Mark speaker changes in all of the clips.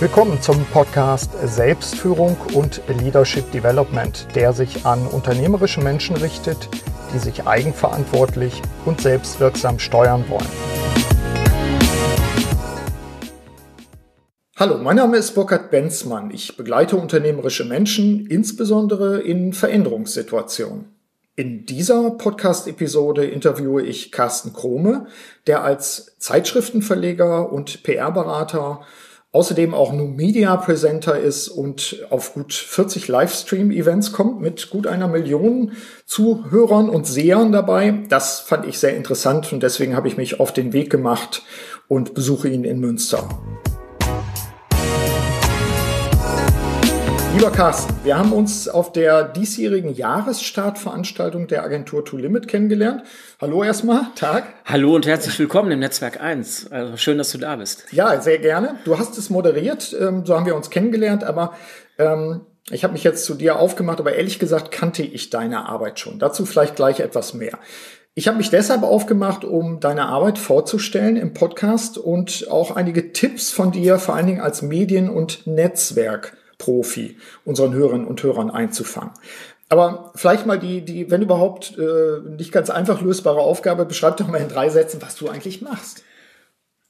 Speaker 1: Willkommen zum Podcast Selbstführung und Leadership Development, der sich an unternehmerische Menschen richtet, die sich eigenverantwortlich und selbstwirksam steuern wollen. Hallo, mein Name ist Burkhard Benzmann. Ich begleite unternehmerische Menschen, insbesondere in Veränderungssituationen. In dieser Podcast-Episode interviewe ich Carsten Krome, der als Zeitschriftenverleger und PR-Berater außerdem auch New Media Presenter ist und auf gut 40 Livestream-Events kommt mit gut einer Million Zuhörern und Sehern dabei. Das fand ich sehr interessant und deswegen habe ich mich auf den Weg gemacht und besuche ihn in Münster. Lieber Carsten, wir haben uns auf der diesjährigen Jahresstartveranstaltung der Agentur To Limit kennengelernt. Hallo erstmal, Tag.
Speaker 2: Hallo und herzlich willkommen im Netzwerk 1. Also schön, dass du da bist.
Speaker 1: Ja, sehr gerne. Du hast es moderiert, ähm, so haben wir uns kennengelernt, aber ähm, ich habe mich jetzt zu dir aufgemacht, aber ehrlich gesagt kannte ich deine Arbeit schon. Dazu vielleicht gleich etwas mehr. Ich habe mich deshalb aufgemacht, um deine Arbeit vorzustellen im Podcast und auch einige Tipps von dir, vor allen Dingen als Medien- und Netzwerk Profi unseren Hörerinnen und Hörern einzufangen. Aber vielleicht mal die, die, wenn überhaupt äh, nicht ganz einfach lösbare Aufgabe, beschreib doch mal in drei Sätzen, was du eigentlich machst.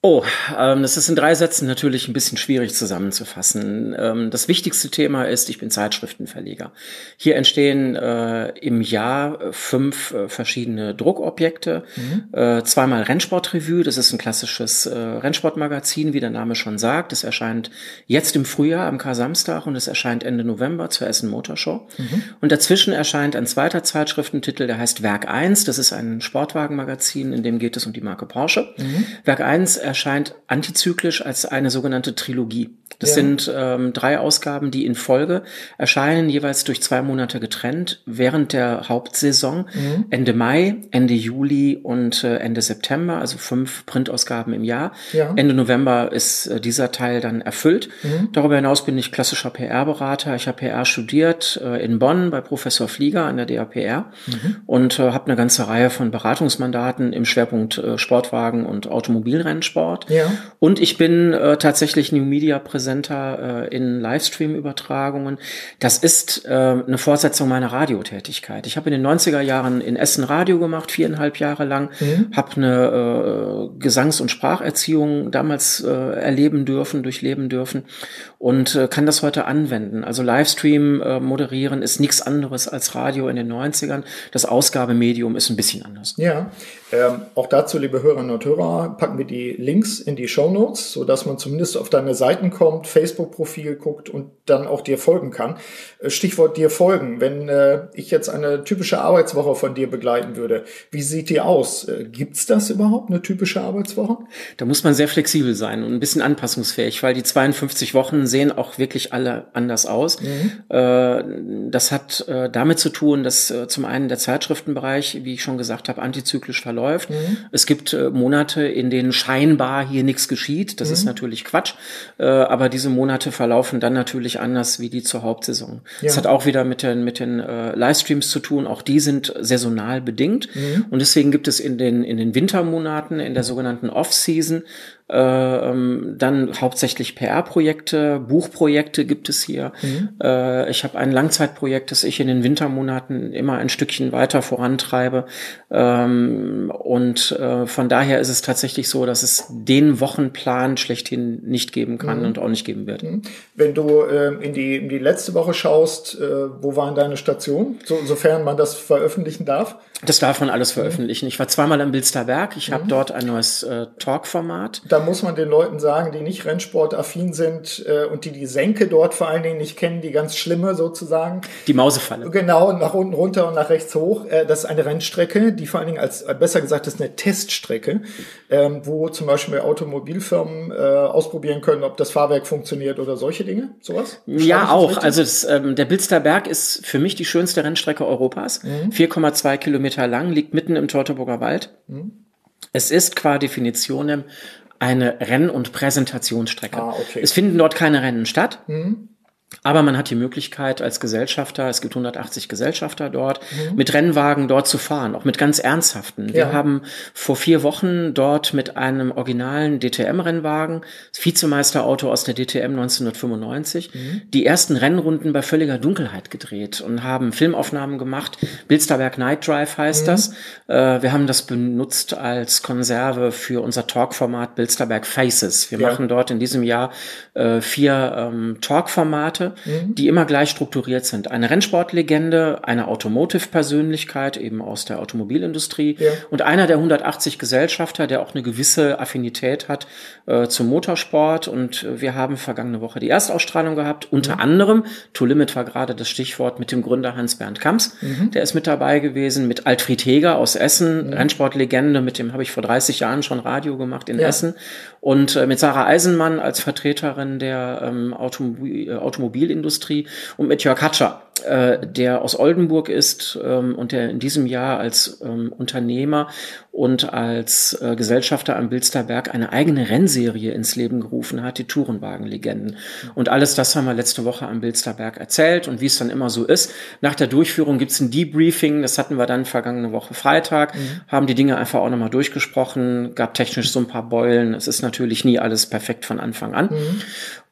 Speaker 2: Oh, ähm, das ist in drei Sätzen natürlich ein bisschen schwierig zusammenzufassen. Ähm, das wichtigste Thema ist, ich bin Zeitschriftenverleger. Hier entstehen äh, im Jahr fünf äh, verschiedene Druckobjekte. Mhm. Äh, zweimal Rennsportrevue, das ist ein klassisches äh, Rennsportmagazin, wie der Name schon sagt. Es erscheint jetzt im Frühjahr am Kar-Samstag und es erscheint Ende November zur Essen Motorshow. Mhm. Und dazwischen erscheint ein zweiter Zeitschriftentitel, der heißt Werk 1. Das ist ein Sportwagenmagazin, in dem geht es um die Marke Porsche. Mhm. Werk 1 erscheint antizyklisch als eine sogenannte Trilogie. Das ja. sind ähm, drei Ausgaben, die in Folge erscheinen, jeweils durch zwei Monate getrennt, während der Hauptsaison, mhm. Ende Mai, Ende Juli und äh, Ende September, also fünf Printausgaben im Jahr. Ja. Ende November ist äh, dieser Teil dann erfüllt. Mhm. Darüber hinaus bin ich klassischer PR-Berater. Ich habe PR studiert äh, in Bonn bei Professor Flieger an der DAPR mhm. und äh, habe eine ganze Reihe von Beratungsmandaten im Schwerpunkt äh, Sportwagen und Automobilrennsport Sport. Ja. Und ich bin äh, tatsächlich New Media Präsenter äh, in Livestream-Übertragungen. Das ist äh, eine Fortsetzung meiner Radiotätigkeit. Ich habe in den 90er Jahren in Essen Radio gemacht, viereinhalb Jahre lang, mhm. habe eine äh, Gesangs- und Spracherziehung damals äh, erleben dürfen, durchleben dürfen und äh, kann das heute anwenden. Also Livestream äh, moderieren ist nichts anderes als Radio in den 90ern. Das Ausgabemedium ist ein bisschen anders.
Speaker 1: Ja, ähm, auch dazu, liebe Hörerinnen und Hörer, packen wir die Links in die Show Notes, so dass man zumindest auf deine Seiten kommt, Facebook-Profil guckt und dann auch dir folgen kann. Äh, Stichwort dir folgen. Wenn äh, ich jetzt eine typische Arbeitswoche von dir begleiten würde, wie sieht die aus? Äh, gibt's das überhaupt, eine typische Arbeitswoche?
Speaker 2: Da muss man sehr flexibel sein und ein bisschen anpassungsfähig, weil die 52 Wochen sehen auch wirklich alle anders aus. Mhm. Äh, das hat äh, damit zu tun, dass äh, zum einen der Zeitschriftenbereich, wie ich schon gesagt habe, antizyklisch verläuft. Mhm. Es gibt Monate, in denen scheinbar hier nichts geschieht. Das mhm. ist natürlich Quatsch. Aber diese Monate verlaufen dann natürlich anders wie die zur Hauptsaison. Ja. Das hat auch wieder mit den, mit den Livestreams zu tun. Auch die sind saisonal bedingt. Mhm. Und deswegen gibt es in den, in den Wintermonaten, in der sogenannten Off-Season, dann hauptsächlich PR-Projekte, Buchprojekte gibt es hier. Mhm. Äh, ich habe ein Langzeitprojekt, das ich in den Wintermonaten immer ein Stückchen weiter vorantreibe. Ähm, und äh, von daher ist es tatsächlich so, dass es den Wochenplan schlechthin nicht geben kann mhm. und auch nicht geben wird. Mhm.
Speaker 1: Wenn du äh, in, die, in die letzte Woche schaust, äh, wo waren deine Stationen, so, sofern man das veröffentlichen darf?
Speaker 2: Das darf man alles veröffentlichen. Ich war zweimal am Bilsterberg. Ich habe mhm. dort ein neues äh, Talk-Format.
Speaker 1: Da muss man den Leuten sagen, die nicht Rennsportaffin sind äh, und die die Senke dort vor allen Dingen nicht kennen, die ganz schlimme sozusagen.
Speaker 2: Die Mausefalle.
Speaker 1: Genau, nach unten runter und nach rechts hoch. Äh, das ist eine Rennstrecke, die vor allen Dingen als, äh, besser gesagt, ist eine Teststrecke, ähm, wo zum Beispiel Automobilfirmen äh, ausprobieren können, ob das Fahrwerk funktioniert oder solche Dinge. Sowas?
Speaker 2: Ja, auch. Also das, ähm, der Bilsterberg ist für mich die schönste Rennstrecke Europas. Mhm. 4,2 Kilometer Kilometer lang, liegt mitten im Teutoburger Wald. Mhm. Es ist qua Definition eine Renn- und Präsentationsstrecke. Ah, okay. Es finden dort keine Rennen statt. Mhm. Aber man hat die Möglichkeit als Gesellschafter, es gibt 180 Gesellschafter dort, mhm. mit Rennwagen dort zu fahren, auch mit ganz ernsthaften. Wir haben vor vier Wochen dort mit einem originalen DTM-Rennwagen, Vizemeisterauto aus der DTM 1995, mhm. die ersten Rennrunden bei völliger Dunkelheit gedreht und haben Filmaufnahmen gemacht. Bilsterberg Night Drive heißt mhm. das. Äh, wir haben das benutzt als Konserve für unser Talk-Format Bilsterberg Faces. Wir ja. machen dort in diesem Jahr äh, vier ähm, Talk-Formate Formate, mhm. die immer gleich strukturiert sind. Eine Rennsportlegende, eine Automotive-Persönlichkeit eben aus der Automobilindustrie ja. und einer der 180 Gesellschafter, der auch eine gewisse Affinität hat äh, zum Motorsport. Und wir haben vergangene Woche die Erstausstrahlung gehabt, unter mhm. anderem, To Limit war gerade das Stichwort mit dem Gründer Hans-Bernd Kamps, mhm. der ist mit dabei gewesen, mit Alfred Heger aus Essen, mhm. Rennsportlegende, mit dem habe ich vor 30 Jahren schon Radio gemacht in ja. Essen und äh, mit Sarah Eisenmann als Vertreterin der ähm, Automobil, äh, Automobilindustrie und mit Jörg Hatscher, äh, der aus Oldenburg ist ähm, und der in diesem Jahr als ähm, Unternehmer und als äh, Gesellschafter am Bilsterberg eine eigene Rennserie ins Leben gerufen hat, die Tourenwagenlegenden. Und alles das haben wir letzte Woche am Bilsterberg erzählt und wie es dann immer so ist. Nach der Durchführung gibt's ein Debriefing, das hatten wir dann vergangene Woche Freitag, mhm. haben die Dinge einfach auch nochmal durchgesprochen, gab technisch so ein paar Beulen. Es ist natürlich nie alles perfekt von Anfang an. Mhm.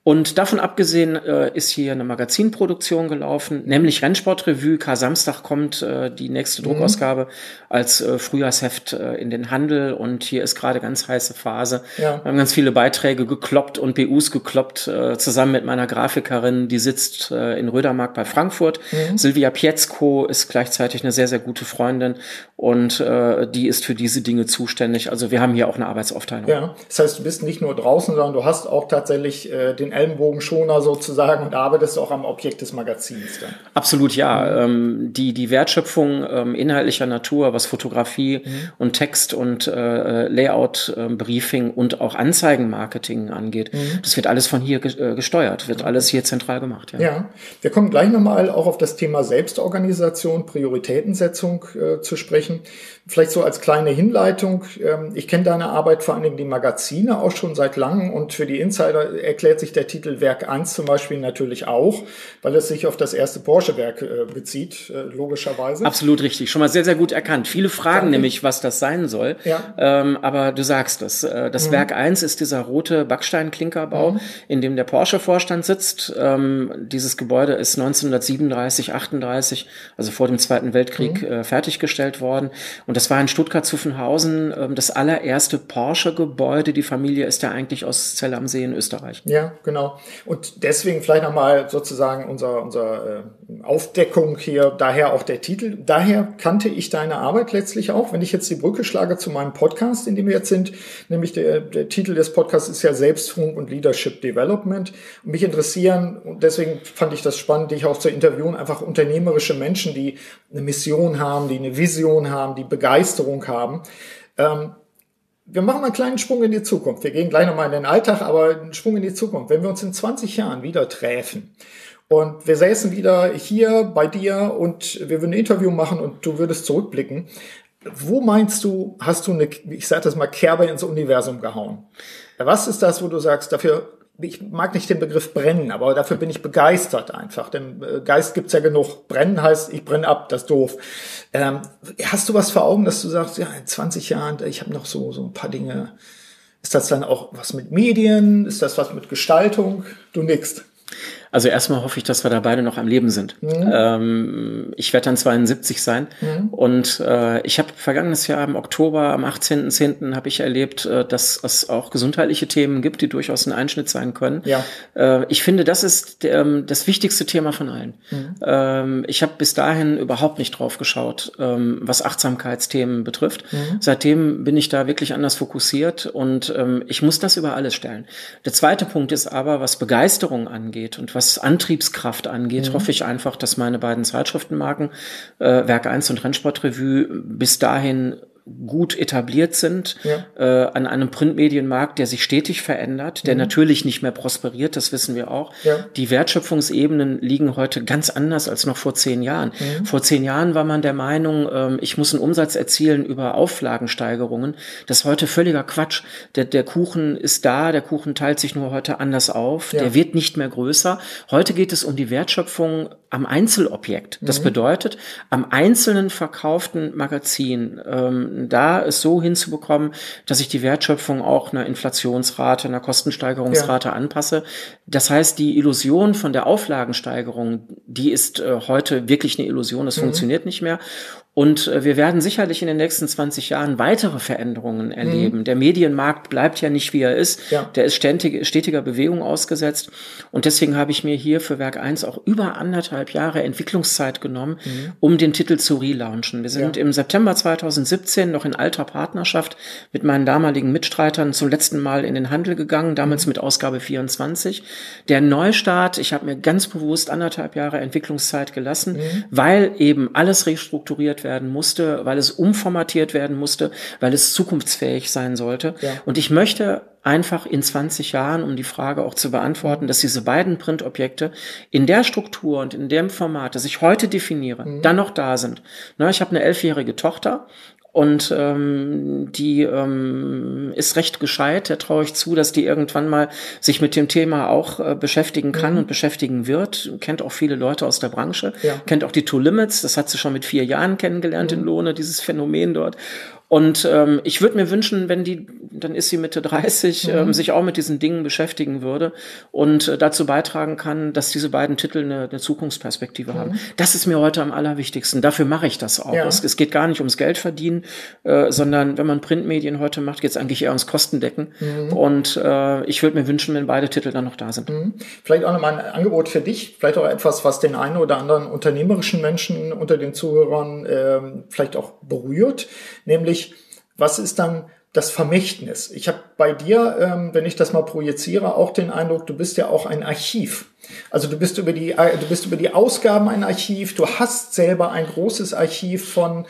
Speaker 2: Und davon abgesehen äh, ist hier eine Magazinproduktion gelaufen, nämlich Rennsportrevue. K Samstag kommt äh, die nächste mhm. Druckausgabe als äh, Frühjahrsheft äh, in den Handel und hier ist gerade ganz heiße Phase. Ja. Wir haben ganz viele Beiträge gekloppt und BUs gekloppt, äh, zusammen mit meiner Grafikerin, die sitzt äh, in Rödermark bei Frankfurt. Mhm. Silvia Pietzko ist gleichzeitig eine sehr, sehr gute Freundin und die ist für diese Dinge zuständig. Also wir haben hier auch eine Arbeitsaufteilung.
Speaker 1: Ja, das heißt, du bist nicht nur draußen, sondern du hast auch tatsächlich den Ellenbogenschoner sozusagen und arbeitest auch am Objekt des Magazins dann.
Speaker 2: Absolut, ja. Ähm, die, die Wertschöpfung ähm, inhaltlicher Natur, was Fotografie mhm. und Text und äh, Layout, äh, Briefing und auch Anzeigenmarketing angeht, mhm. das wird alles von hier ge äh, gesteuert, wird alles hier zentral gemacht.
Speaker 1: Ja, ja. wir kommen gleich nochmal auch auf das Thema Selbstorganisation, Prioritätensetzung äh, zu sprechen. Vielleicht so als kleine Hinleitung. Ähm, ich kenne deine Arbeit vor allen Dingen die Magazine auch schon seit langem und für die Insider erklärt sich der Titel Werk 1 zum Beispiel natürlich auch, weil es sich auf das erste Porsche-Werk äh, bezieht, äh, logischerweise.
Speaker 2: Absolut richtig. Schon mal sehr, sehr gut erkannt. Viele fragen Danke. nämlich, was das sein soll. Ja. Ähm, aber du sagst es. Äh, das mhm. Werk 1 ist dieser rote Backsteinklinkerbau, mhm. in dem der Porsche-Vorstand sitzt. Ähm, dieses Gebäude ist 1937, 38, also vor dem Zweiten Weltkrieg, mhm. fertiggestellt worden. Und das war in Stuttgart-Zuffenhausen ähm, das allererste Porsche-Gebäude. Die Familie ist ja eigentlich aus Zell am See in Österreich.
Speaker 1: Ja, genau. Und deswegen vielleicht nochmal sozusagen unser, unser äh, Aufdeckung hier, daher auch der Titel. Daher kannte ich deine Arbeit letztlich auch. Wenn ich jetzt die Brücke schlage zu meinem Podcast, in dem wir jetzt sind, nämlich der, der Titel des Podcasts ist ja Selbstführung und Leadership Development. Und mich interessieren, und deswegen fand ich das spannend, dich auch zu interviewen, einfach unternehmerische Menschen, die eine Mission haben, die eine Vision haben, die begeistert Begeisterung haben. Ähm, wir machen mal einen kleinen Sprung in die Zukunft. Wir gehen gleich nochmal in den Alltag, aber einen Sprung in die Zukunft. Wenn wir uns in 20 Jahren wieder treffen und wir säßen wieder hier bei dir und wir würden ein Interview machen und du würdest zurückblicken, wo meinst du, hast du eine, ich sage das mal, Kerbe ins Universum gehauen? Was ist das, wo du sagst, dafür ich mag nicht den Begriff brennen, aber dafür bin ich begeistert einfach. Denn äh, Geist gibt's ja genug. Brennen heißt, ich brenne ab, das ist doof. Ähm, hast du was vor Augen, dass du sagst, ja, in 20 Jahren, ich habe noch so, so ein paar Dinge. Ist das dann auch was mit Medien? Ist das was mit Gestaltung? Du nix.
Speaker 2: Also erstmal hoffe ich, dass wir da beide noch am Leben sind. Mhm. Ähm, ich werde dann 72 sein mhm. und äh, ich habe vergangenes Jahr im Oktober, am 18.10. habe ich erlebt, äh, dass es auch gesundheitliche Themen gibt, die durchaus ein Einschnitt sein können. Ja. Äh, ich finde, das ist ähm, das wichtigste Thema von allen. Mhm. Ähm, ich habe bis dahin überhaupt nicht drauf geschaut, ähm, was Achtsamkeitsthemen betrifft. Mhm. Seitdem bin ich da wirklich anders fokussiert und ähm, ich muss das über alles stellen. Der zweite Punkt ist aber, was Begeisterung angeht und was was Antriebskraft angeht, mhm. hoffe ich einfach, dass meine beiden Zeitschriftenmarken, äh, Werk 1 und Rennsportrevue, bis dahin gut etabliert sind, ja. äh, an einem Printmedienmarkt, der sich stetig verändert, der mhm. natürlich nicht mehr prosperiert, das wissen wir auch. Ja. Die Wertschöpfungsebenen liegen heute ganz anders als noch vor zehn Jahren. Mhm. Vor zehn Jahren war man der Meinung, ähm, ich muss einen Umsatz erzielen über Auflagensteigerungen. Das ist heute völliger Quatsch. Der, der Kuchen ist da, der Kuchen teilt sich nur heute anders auf, ja. der wird nicht mehr größer. Heute geht es um die Wertschöpfung am Einzelobjekt. Das mhm. bedeutet, am einzelnen verkauften Magazin, ähm, da es so hinzubekommen, dass ich die Wertschöpfung auch einer Inflationsrate, einer Kostensteigerungsrate ja. anpasse. Das heißt, die Illusion von der Auflagensteigerung, die ist äh, heute wirklich eine Illusion, das mhm. funktioniert nicht mehr. Und äh, wir werden sicherlich in den nächsten 20 Jahren weitere Veränderungen erleben. Mhm. Der Medienmarkt bleibt ja nicht, wie er ist. Ja. Der ist ständig, stetiger Bewegung ausgesetzt. Und deswegen habe ich mir hier für Werk 1 auch über anderthalb Jahre Entwicklungszeit genommen, mhm. um den Titel zu relaunchen. Wir sind ja. im September 2017 noch in alter Partnerschaft mit meinen damaligen Mitstreitern zum letzten Mal in den Handel gegangen, damals mhm. mit Ausgabe 24. Der Neustart, ich habe mir ganz bewusst anderthalb Jahre Entwicklungszeit gelassen, mhm. weil eben alles restrukturiert werden musste, weil es umformatiert werden musste, weil es zukunftsfähig sein sollte. Ja. Und ich möchte einfach in 20 Jahren, um die Frage auch zu beantworten, dass diese beiden Printobjekte in der Struktur und in dem Format, das ich heute definiere, mhm. dann noch da sind. Na, ich habe eine elfjährige Tochter und ähm, die ähm, ist recht gescheit. Da traue ich zu, dass die irgendwann mal sich mit dem Thema auch äh, beschäftigen kann mhm. und beschäftigen wird. Kennt auch viele Leute aus der Branche. Ja. Kennt auch die Two Limits. Das hat sie schon mit vier Jahren kennengelernt mhm. in Lohne, dieses Phänomen dort. Und ähm, ich würde mir wünschen, wenn die, dann ist sie Mitte 30, mhm. ähm, sich auch mit diesen Dingen beschäftigen würde und äh, dazu beitragen kann, dass diese beiden Titel eine, eine Zukunftsperspektive mhm. haben. Das ist mir heute am allerwichtigsten. Dafür mache ich das auch. Ja. Es, es, geht gar nicht ums Geld verdienen, äh, sondern wenn man Printmedien heute macht, geht es eigentlich eher ums Kostendecken. Mhm. Und äh, ich würde mir wünschen, wenn beide Titel dann noch da sind. Mhm.
Speaker 1: Vielleicht auch nochmal ein Angebot für dich, vielleicht auch etwas, was den einen oder anderen unternehmerischen Menschen unter den Zuhörern äh, vielleicht auch berührt, nämlich was ist dann das Vermächtnis? Ich habe bei dir, ähm, wenn ich das mal projiziere, auch den Eindruck, du bist ja auch ein Archiv. Also du bist über die, äh, du bist über die Ausgaben ein Archiv, du hast selber ein großes Archiv von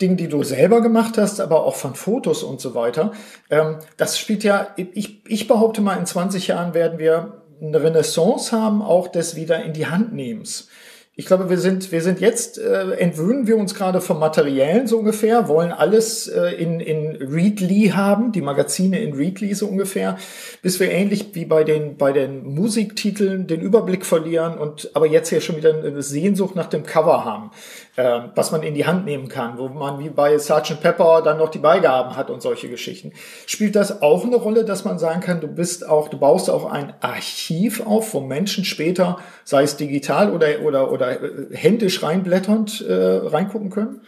Speaker 1: Dingen, die du selber gemacht hast, aber auch von Fotos und so weiter. Ähm, das spielt ja, ich, ich behaupte mal, in 20 Jahren werden wir eine Renaissance haben, auch des wieder in die Hand nehmens. Ich glaube, wir sind, wir sind jetzt, äh, entwöhnen wir uns gerade vom Materiellen so ungefähr, wollen alles äh, in, in Readly haben, die Magazine in Readly so ungefähr, bis wir ähnlich wie bei den, bei den Musiktiteln den Überblick verlieren und aber jetzt ja schon wieder eine Sehnsucht nach dem Cover haben äh, was man in die Hand nehmen kann, wo man wie bei Sgt. Pepper dann noch die Beigaben hat und solche Geschichten. Spielt das auch eine Rolle, dass man sagen kann, du bist auch, du baust auch ein Archiv auf, wo Menschen später, sei es digital oder oder oder äh, händisch reinblätternd äh, reingucken können?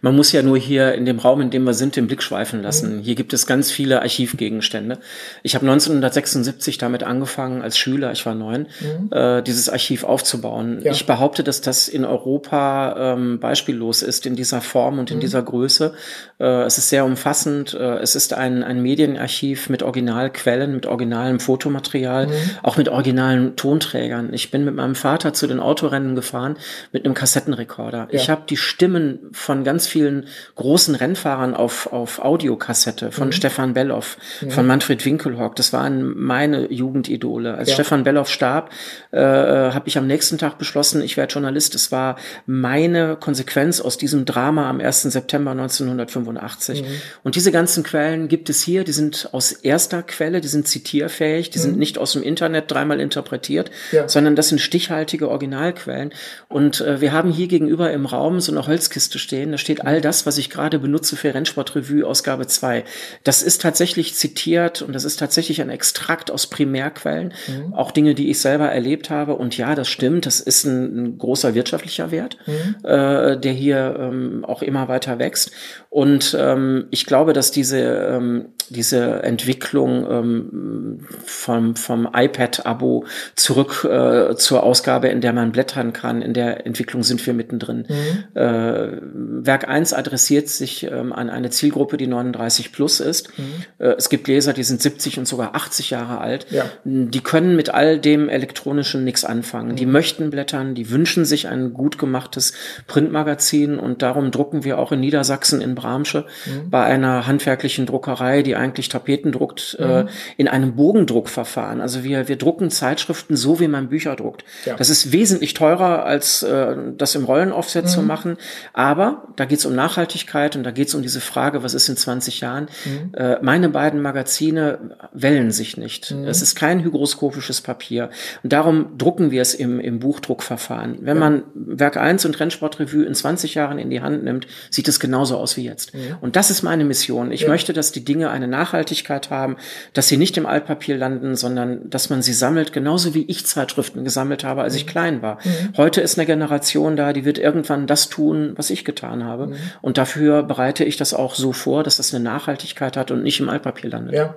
Speaker 2: Man muss ja nur hier in dem Raum, in dem wir sind, den Blick schweifen lassen. Mhm. Hier gibt es ganz viele Archivgegenstände. Ich habe 1976 damit angefangen als Schüler, ich war neun, mhm. äh, dieses Archiv aufzubauen. Ja. Ich behaupte, dass das in Europa ähm, beispiellos ist in dieser Form und in mhm. dieser Größe. Äh, es ist sehr umfassend. Äh, es ist ein, ein Medienarchiv mit Originalquellen, mit originalem Fotomaterial, mhm. auch mit originalen Tonträgern. Ich bin mit meinem Vater zu den Autorennen gefahren mit einem Kassettenrekorder. Ja. Ich habe die Stimmen von ganz vielen großen Rennfahrern auf, auf Audiokassette, von mhm. Stefan Belloff, von Manfred Winkelhock. Das waren meine Jugendidole. Als ja. Stefan Belloff starb, äh, äh habe ich am nächsten Tag beschlossen, ich werde Journalist. Es war meine Konsequenz aus diesem Drama am 1. September 1985. Mhm. Und diese ganzen Quellen gibt es hier, die sind aus erster Quelle, die sind zitierfähig, die mhm. sind nicht aus dem Internet dreimal interpretiert, ja. sondern das sind stichhaltige Originalquellen. Und äh, wir haben hier gegenüber im Raum so eine Holzkiste stehen, da steht all das, was ich gerade benutze für Rennsportrevue Ausgabe 2. Das ist tatsächlich zitiert und das ist tatsächlich ein Extrakt aus Primärquellen, mhm. auch Dinge, die ich selber erlebt habe. Und ja, das stimmt, das ist ein, ein großer wirtschaftlicher Wert. Mhm. Äh, äh, der hier ähm, auch immer weiter wächst. Und ähm, ich glaube, dass diese, ähm, diese Entwicklung ähm, vom, vom iPad-Abo zurück äh, zur Ausgabe, in der man blättern kann, in der Entwicklung sind wir mittendrin. Mhm. Äh, Werk 1 adressiert sich ähm, an eine Zielgruppe, die 39 plus ist. Mhm. Äh, es gibt Leser, die sind 70 und sogar 80 Jahre alt. Ja. Die können mit all dem Elektronischen nichts anfangen. Mhm. Die möchten blättern, die wünschen sich ein gut gemachtes Print Printmagazin und darum drucken wir auch in Niedersachsen in Bramsche mhm. bei einer handwerklichen Druckerei, die eigentlich Tapeten druckt, äh, mhm. äh, in einem Bogendruckverfahren. Also wir, wir drucken Zeitschriften so, wie man Bücher druckt. Ja. Das ist wesentlich teurer, als äh, das im Rollenaufset mhm. zu machen. Aber da geht es um Nachhaltigkeit und da geht es um diese Frage, was ist in 20 Jahren? Mhm. Äh, meine beiden Magazine wellen sich nicht. Mhm. Es ist kein hygroskopisches Papier. Und darum drucken wir es im, im Buchdruckverfahren. Wenn ja. man Werk 1 und Rennsportrevue in 20 Jahren in die Hand nimmt, sieht es genauso aus wie jetzt. Mhm. Und das ist meine Mission. Ich ja. möchte, dass die Dinge eine Nachhaltigkeit haben, dass sie nicht im Altpapier landen, sondern dass man sie sammelt, genauso wie ich Zeitschriften gesammelt habe, als ich mhm. klein war. Mhm. Heute ist eine Generation da, die wird irgendwann das tun, was ich getan habe. Mhm. Und dafür bereite ich das auch so vor, dass das eine Nachhaltigkeit hat und nicht im Altpapier landet.
Speaker 1: Ja.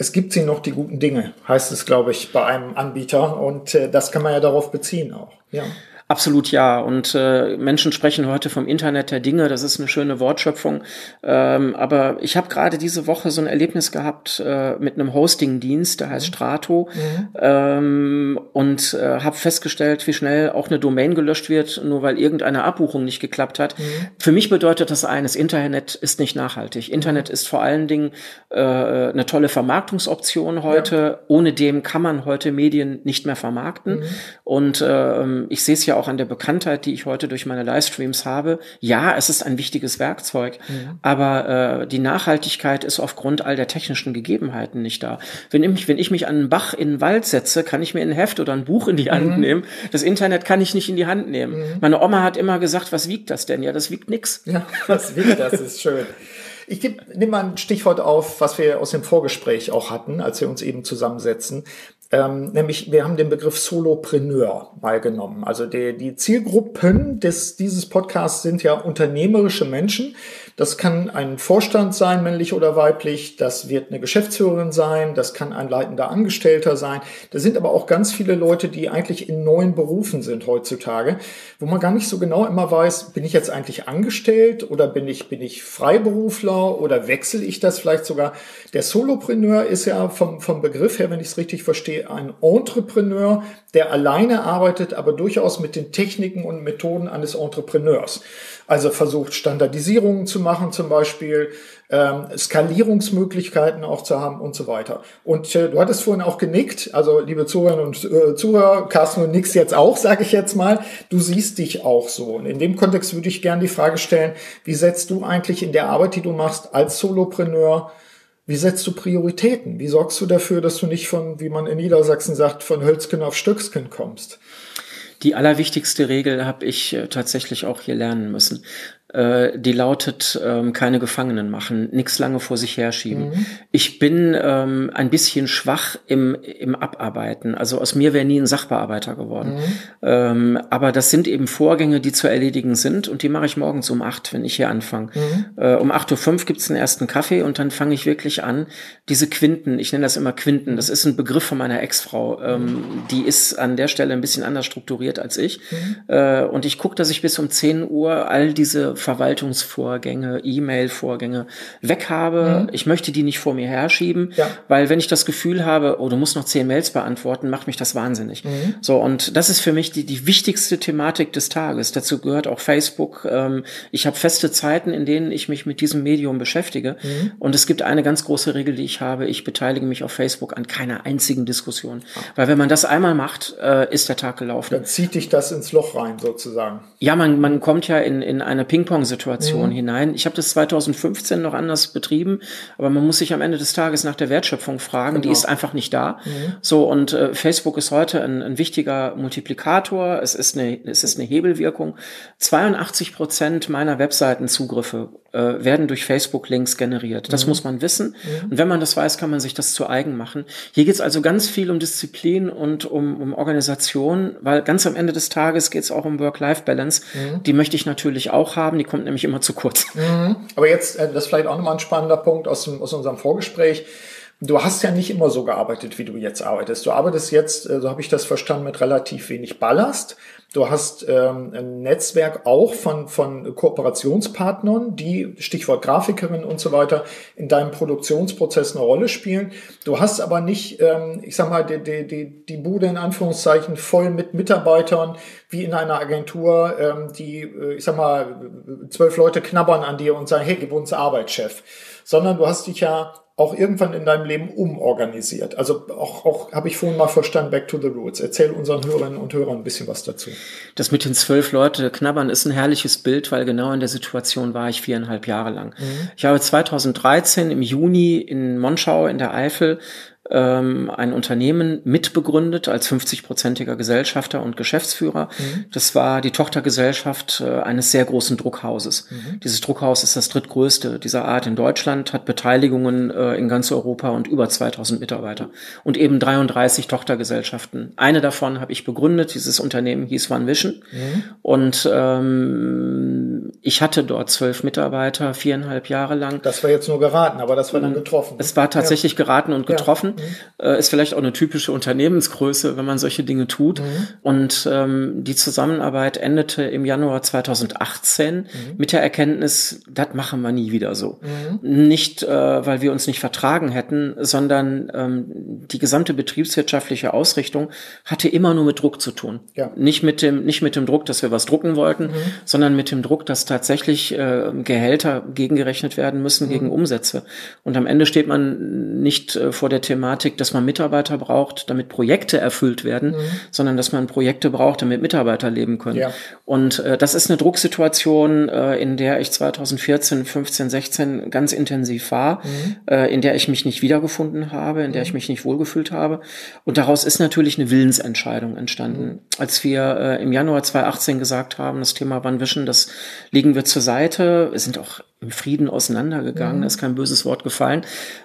Speaker 1: Es gibt sie noch die guten Dinge, heißt es, glaube ich, bei einem Anbieter. Und äh, das kann man ja darauf beziehen auch. Ja.
Speaker 2: Absolut ja. Und äh, Menschen sprechen heute vom Internet der Dinge. Das ist eine schöne Wortschöpfung. Ähm, aber ich habe gerade diese Woche so ein Erlebnis gehabt äh, mit einem Hosting-Dienst, der heißt mhm. Strato, mhm. ähm, und äh, habe festgestellt, wie schnell auch eine Domain gelöscht wird, nur weil irgendeine Abbuchung nicht geklappt hat. Mhm. Für mich bedeutet das eines: Internet ist nicht nachhaltig. Mhm. Internet ist vor allen Dingen äh, eine tolle Vermarktungsoption heute. Ja. Ohne dem kann man heute Medien nicht mehr vermarkten. Mhm. Und äh, ich sehe es ja auch an der Bekanntheit, die ich heute durch meine Livestreams habe. Ja, es ist ein wichtiges Werkzeug, mhm. aber äh, die Nachhaltigkeit ist aufgrund all der technischen Gegebenheiten nicht da. Wenn ich, wenn ich mich an einen Bach in den Wald setze, kann ich mir ein Heft oder ein Buch in die Hand mhm. nehmen. Das Internet kann ich nicht in die Hand nehmen. Mhm. Meine Oma hat immer gesagt, was wiegt das denn? Ja, das wiegt nix.
Speaker 1: Ja, was wiegt das? Ist schön. Ich nehme mal ein Stichwort auf, was wir aus dem Vorgespräch auch hatten, als wir uns eben zusammensetzen. Ähm, nämlich, wir haben den Begriff Solopreneur mal genommen. Also die, die Zielgruppen des, dieses Podcasts sind ja unternehmerische Menschen, das kann ein Vorstand sein, männlich oder weiblich. Das wird eine Geschäftsführerin sein. Das kann ein leitender Angestellter sein. Da sind aber auch ganz viele Leute, die eigentlich in neuen Berufen sind heutzutage, wo man gar nicht so genau immer weiß, bin ich jetzt eigentlich angestellt oder bin ich, bin ich Freiberufler oder wechsle ich das vielleicht sogar? Der Solopreneur ist ja vom, vom Begriff her, wenn ich es richtig verstehe, ein Entrepreneur, der alleine arbeitet, aber durchaus mit den Techniken und Methoden eines Entrepreneurs. Also versucht Standardisierungen zu machen zum Beispiel, ähm, Skalierungsmöglichkeiten auch zu haben und so weiter. Und äh, du hattest vorhin auch genickt, also liebe Zuhörerinnen und äh, Zuhörer, Carsten und nix jetzt auch, sage ich jetzt mal, du siehst dich auch so. Und in dem Kontext würde ich gerne die Frage stellen, wie setzt du eigentlich in der Arbeit, die du machst als Solopreneur, wie setzt du Prioritäten? Wie sorgst du dafür, dass du nicht von, wie man in Niedersachsen sagt, von Hölzken auf Stöcksken kommst?
Speaker 2: Die allerwichtigste Regel habe ich äh, tatsächlich auch hier lernen müssen äh, die lautet, ähm, keine Gefangenen machen, nichts lange vor sich herschieben. Mhm. Ich bin ähm, ein bisschen schwach im, im Abarbeiten. Also aus mir wäre nie ein Sachbearbeiter geworden. Mhm. Ähm, aber das sind eben Vorgänge, die zu erledigen sind und die mache ich morgens um acht, wenn ich hier anfange. Mhm. Äh, um acht Uhr fünf gibt's den ersten Kaffee und dann fange ich wirklich an, diese Quinten, ich nenne das immer Quinten, das ist ein Begriff von meiner Ex-Frau, ähm, die ist an der Stelle ein bisschen anders strukturiert als ich. Mhm. Äh, und ich gucke, dass ich bis um zehn Uhr all diese Verwaltungsvorgänge, E-Mail-Vorgänge weg habe. Mhm. Ich möchte die nicht vor mir herschieben, ja. weil wenn ich das Gefühl habe, oh, du musst noch zehn Mails beantworten, macht mich das wahnsinnig. Mhm. So, und das ist für mich die, die wichtigste Thematik des Tages. Dazu gehört auch Facebook. Ähm, ich habe feste Zeiten, in denen ich mich mit diesem Medium beschäftige. Mhm. Und es gibt eine ganz große Regel, die ich habe. Ich beteilige mich auf Facebook an keiner einzigen Diskussion. Ah. Weil wenn man das einmal macht, äh, ist der Tag gelaufen.
Speaker 1: Dann zieht dich das ins Loch rein, sozusagen.
Speaker 2: Ja, man, man kommt ja in, in eine Ping-Pong Ping-Pong-Situation mhm. hinein. Ich habe das 2015 noch anders betrieben, aber man muss sich am Ende des Tages nach der Wertschöpfung fragen. Genau. Die ist einfach nicht da. Mhm. So und äh, Facebook ist heute ein, ein, wichtiger Multiplikator. Es ist eine, es ist eine Hebelwirkung. 82 Prozent meiner Webseitenzugriffe äh, werden durch Facebook-Links generiert. Das mhm. muss man wissen. Mhm. Und wenn man das weiß, kann man sich das zu eigen machen. Hier geht es also ganz viel um Disziplin und um, um Organisation, weil ganz am Ende des Tages geht es auch um Work-Life-Balance. Mhm. Die möchte ich natürlich auch haben. Die kommt nämlich immer zu kurz.
Speaker 1: Mhm. Aber jetzt, äh, das ist vielleicht auch nochmal ein spannender Punkt aus, aus unserem Vorgespräch. Du hast ja nicht immer so gearbeitet, wie du jetzt arbeitest. Du arbeitest jetzt, äh, so habe ich das verstanden, mit relativ wenig Ballast. Du hast ähm, ein Netzwerk auch von, von Kooperationspartnern, die, Stichwort Grafikerin und so weiter, in deinem Produktionsprozess eine Rolle spielen. Du hast aber nicht, ähm, ich sag mal, die, die, die, die Bude in Anführungszeichen voll mit Mitarbeitern, wie in einer Agentur, ähm, die, äh, ich sag mal, zwölf Leute knabbern an dir und sagen, hey, gib uns Arbeit, Chef. Sondern du hast dich ja auch irgendwann in deinem Leben umorganisiert. Also auch, auch habe ich vorhin mal verstanden, back to the roots. Erzähl unseren Hörerinnen und Hörern ein bisschen was dazu.
Speaker 2: Das mit den zwölf Leute knabbern ist ein herrliches Bild, weil genau in der Situation war ich viereinhalb Jahre lang. Mhm. Ich habe 2013 im Juni in Monschau in der Eifel ähm, ein Unternehmen mitbegründet als 50-prozentiger Gesellschafter und Geschäftsführer. Mhm. Das war die Tochtergesellschaft äh, eines sehr großen Druckhauses. Mhm. Dieses Druckhaus ist das drittgrößte dieser Art in Deutschland, hat Beteiligungen äh, in ganz Europa und über 2000 Mitarbeiter und eben 33 Tochtergesellschaften. Eine davon habe ich begründet. Dieses Unternehmen hieß One Vision mhm. und ähm, ich hatte dort zwölf Mitarbeiter, viereinhalb Jahre lang.
Speaker 1: Das war jetzt nur geraten, aber das war dann getroffen.
Speaker 2: Es war tatsächlich ja. geraten und getroffen. Ja. Mhm. Ist vielleicht auch eine typische Unternehmensgröße, wenn man solche Dinge tut. Mhm. Und ähm, die Zusammenarbeit endete im Januar 2018 mhm. mit der Erkenntnis, das machen wir nie wieder so. Mhm. Nicht, äh, weil wir uns nicht vertragen hätten, sondern ähm, die gesamte betriebswirtschaftliche Ausrichtung hatte immer nur mit Druck zu tun. Ja. Nicht mit dem, nicht mit dem Druck, dass wir was drucken wollten, mhm. sondern mit dem Druck, dass tatsächlich äh, Gehälter gegengerechnet werden müssen mhm. gegen Umsätze. Und am Ende steht man nicht äh, vor der Thematik, dass man Mitarbeiter braucht, damit Projekte erfüllt werden, mhm. sondern dass man Projekte braucht, damit Mitarbeiter leben können. Ja. Und äh, das ist eine Drucksituation, äh, in der ich 2014, 15, 16 ganz intensiv war, mhm. äh, in der ich mich nicht wiedergefunden habe, in der ich mhm. mich nicht wohlgefühlt habe. Und daraus ist natürlich eine Willensentscheidung entstanden. Mhm. Als wir äh, im Januar 2018 gesagt haben, das Thema One Vision, das legen wir zur Seite, sind auch im Frieden auseinandergegangen, mhm. ist kein böses Wort gefallen.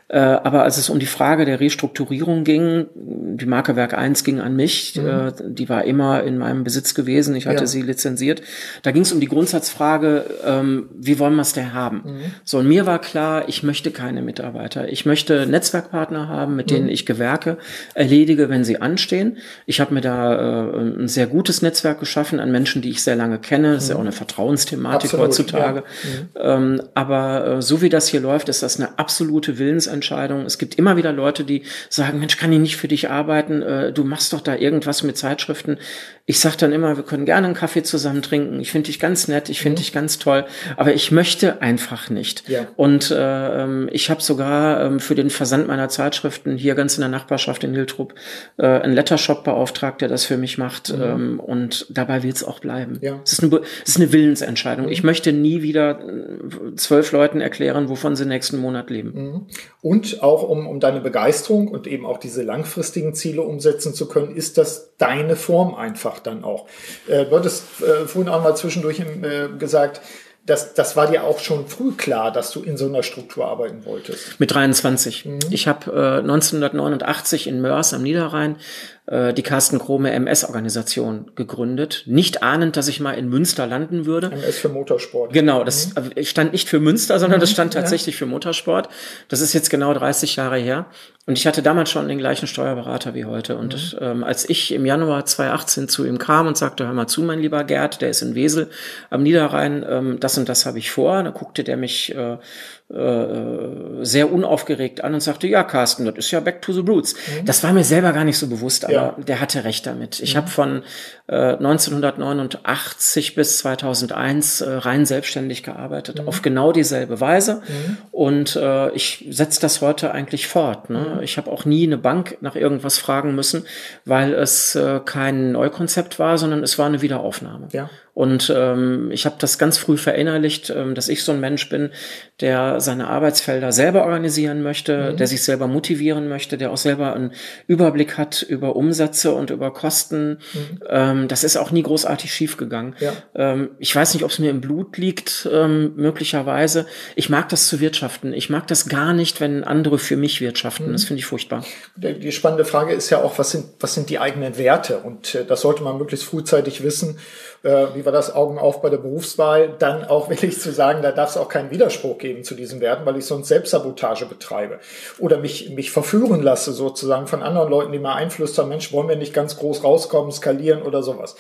Speaker 2: Äh, aber als es um die Frage der Restrukturierung ging, die Marke Werk 1 ging an mich, mhm. äh, die war immer in meinem Besitz gewesen, ich hatte ja. sie lizenziert. Da ging es um die Grundsatzfrage, ähm, wie wollen wir es denn haben? Mhm. So, und mir war klar, ich möchte keine Mitarbeiter. Ich möchte Netzwerkpartner haben, mit denen mhm. ich Gewerke erledige, wenn sie anstehen. Ich habe mir da äh, ein sehr gutes Netzwerk geschaffen an Menschen, die ich sehr lange kenne. Das ist ja auch eine mhm. Vertrauensthematik Absolut, heutzutage. Ja. Mhm. Ähm, aber äh, so wie das hier läuft, ist das eine absolute Willensentscheidung. Es gibt immer wieder Leute, die sagen, Mensch, kann ich nicht für dich arbeiten? Äh, du machst doch da irgendwas mit Zeitschriften. Ich sage dann immer, wir können gerne einen Kaffee zusammen trinken. Ich finde dich ganz nett, ich finde mhm. dich ganz toll, aber ich möchte einfach nicht. Ja. Und äh, ähm, ich habe sogar ähm, für den Versand meiner Zeitschriften hier ganz in der Nachbarschaft in Hiltrup äh, einen Lettershop beauftragt, der das für mich macht. Mhm. Ähm, und dabei wird es auch bleiben. Ja. Es, ist eine, es ist eine Willensentscheidung. Mhm. Ich möchte nie wieder äh, zwölf Leuten erklären, wovon sie nächsten Monat leben. Mhm.
Speaker 1: Und auch um, um deine Begeisterung und eben auch diese langfristigen Ziele umsetzen zu können, ist das deine Form einfach einfach dann auch. Äh, du hattest äh, vorhin auch mal zwischendurch äh, gesagt, das, das war dir auch schon früh klar, dass du in so einer Struktur arbeiten wolltest.
Speaker 2: Mit 23. Mhm. Ich habe äh, 1989 in Mörs am Niederrhein äh, die Carsten Krome MS-Organisation gegründet, nicht ahnend, dass ich mal in Münster landen würde.
Speaker 1: MS für Motorsport.
Speaker 2: Genau, das mhm. stand nicht für Münster, sondern das mhm. stand tatsächlich ja. für Motorsport. Das ist jetzt genau 30 Jahre her. Und ich hatte damals schon den gleichen Steuerberater wie heute. Und mhm. ähm, als ich im Januar 2018 zu ihm kam und sagte, hör mal zu, mein lieber Gerd, der ist in Wesel am Niederrhein, ähm, das und das habe ich vor, da guckte der mich äh, äh, sehr unaufgeregt an und sagte, ja, Carsten, das ist ja Back to the Roots. Mhm. Das war mir selber gar nicht so bewusst, aber ja. der hatte recht damit. Ich mhm. habe von äh, 1989 bis 2001 äh, rein selbstständig gearbeitet, mhm. auf genau dieselbe Weise. Mhm. Und äh, ich setze das heute eigentlich fort. Ne? Mhm. Ich habe auch nie eine Bank nach irgendwas fragen müssen, weil es äh, kein Neukonzept war, sondern es war eine Wiederaufnahme. Ja. Und ähm, ich habe das ganz früh verinnerlicht, ähm, dass ich so ein Mensch bin, der seine Arbeitsfelder selber organisieren möchte, mhm. der sich selber motivieren möchte, der auch selber einen Überblick hat über Umsätze und über Kosten. Mhm. Ähm, das ist auch nie großartig schiefgegangen. Ja. Ähm, ich weiß nicht, ob es mir im Blut liegt, ähm, möglicherweise. Ich mag das zu wirtschaften. Ich mag das gar nicht, wenn andere für mich wirtschaften. Mhm. Das finde ich furchtbar.
Speaker 1: Die spannende Frage ist ja auch, was sind, was sind die eigenen Werte? Und äh, das sollte man möglichst frühzeitig wissen äh, wie war das Augen auf bei der Berufswahl, dann auch wirklich zu sagen, da darf es auch keinen Widerspruch geben zu diesen Werten, weil ich sonst Selbstsabotage betreibe oder mich, mich verführen lasse sozusagen von anderen Leuten, die mal Einfluss haben, Mensch, wollen wir nicht ganz groß rauskommen, skalieren oder sowas.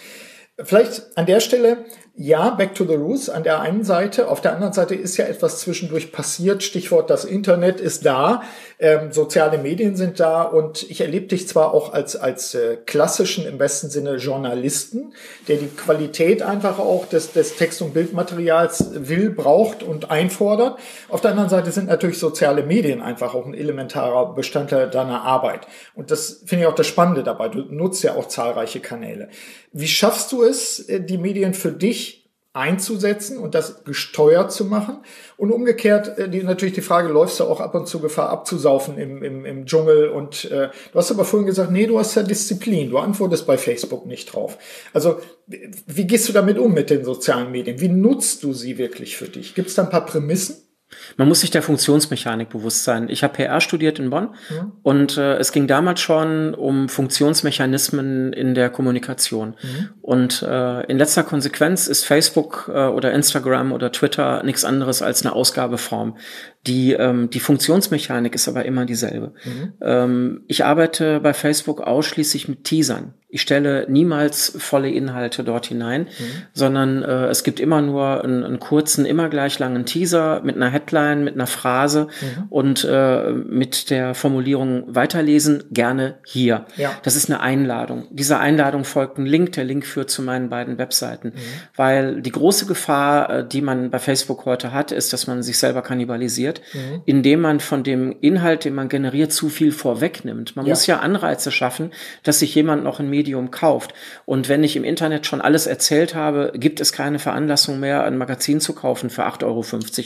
Speaker 1: Vielleicht an der Stelle ja, back to the roots an der einen Seite. Auf der anderen Seite ist ja etwas zwischendurch passiert. Stichwort, das Internet ist da, ähm, soziale Medien sind da und ich erlebe dich zwar auch als, als äh, klassischen, im besten Sinne Journalisten, der die Qualität einfach auch des, des Text- und Bildmaterials will, braucht und einfordert. Auf der anderen Seite sind natürlich soziale Medien einfach auch ein elementarer Bestandteil deiner Arbeit. Und das finde ich auch das Spannende dabei. Du nutzt ja auch zahlreiche Kanäle. Wie schaffst du es, äh, die Medien für dich einzusetzen und das gesteuert zu machen. Und umgekehrt äh, die, natürlich die Frage, läufst du auch ab und zu Gefahr abzusaufen im, im, im Dschungel? Und äh, du hast aber vorhin gesagt, nee, du hast ja Disziplin, du antwortest bei Facebook nicht drauf. Also wie gehst du damit um mit den sozialen Medien? Wie nutzt du sie wirklich für dich? Gibt es da ein paar Prämissen?
Speaker 2: Man muss sich der Funktionsmechanik bewusst sein. Ich habe PR studiert in Bonn mhm. und äh, es ging damals schon um Funktionsmechanismen in der Kommunikation. Mhm. Und äh, in letzter Konsequenz ist Facebook äh, oder Instagram oder Twitter nichts anderes als eine Ausgabeform. Die, ähm, die Funktionsmechanik ist aber immer dieselbe. Mhm. Ähm, ich arbeite bei Facebook ausschließlich mit Teasern. Ich stelle niemals volle Inhalte dort hinein, mhm. sondern äh, es gibt immer nur einen, einen, kurzen, immer gleich langen Teaser mit einer Headline, mit einer Phrase mhm. und äh, mit der Formulierung weiterlesen, gerne hier. Ja. Das ist eine Einladung. Dieser Einladung folgt ein Link. Der Link führt zu meinen beiden Webseiten, mhm. weil die große Gefahr, äh, die man bei Facebook heute hat, ist, dass man sich selber kannibalisiert wird, mhm. indem man von dem Inhalt, den man generiert, zu viel vorwegnimmt. Man ja. muss ja Anreize schaffen, dass sich jemand noch ein Medium kauft. Und wenn ich im Internet schon alles erzählt habe, gibt es keine Veranlassung mehr, ein Magazin zu kaufen für 8,50 Euro.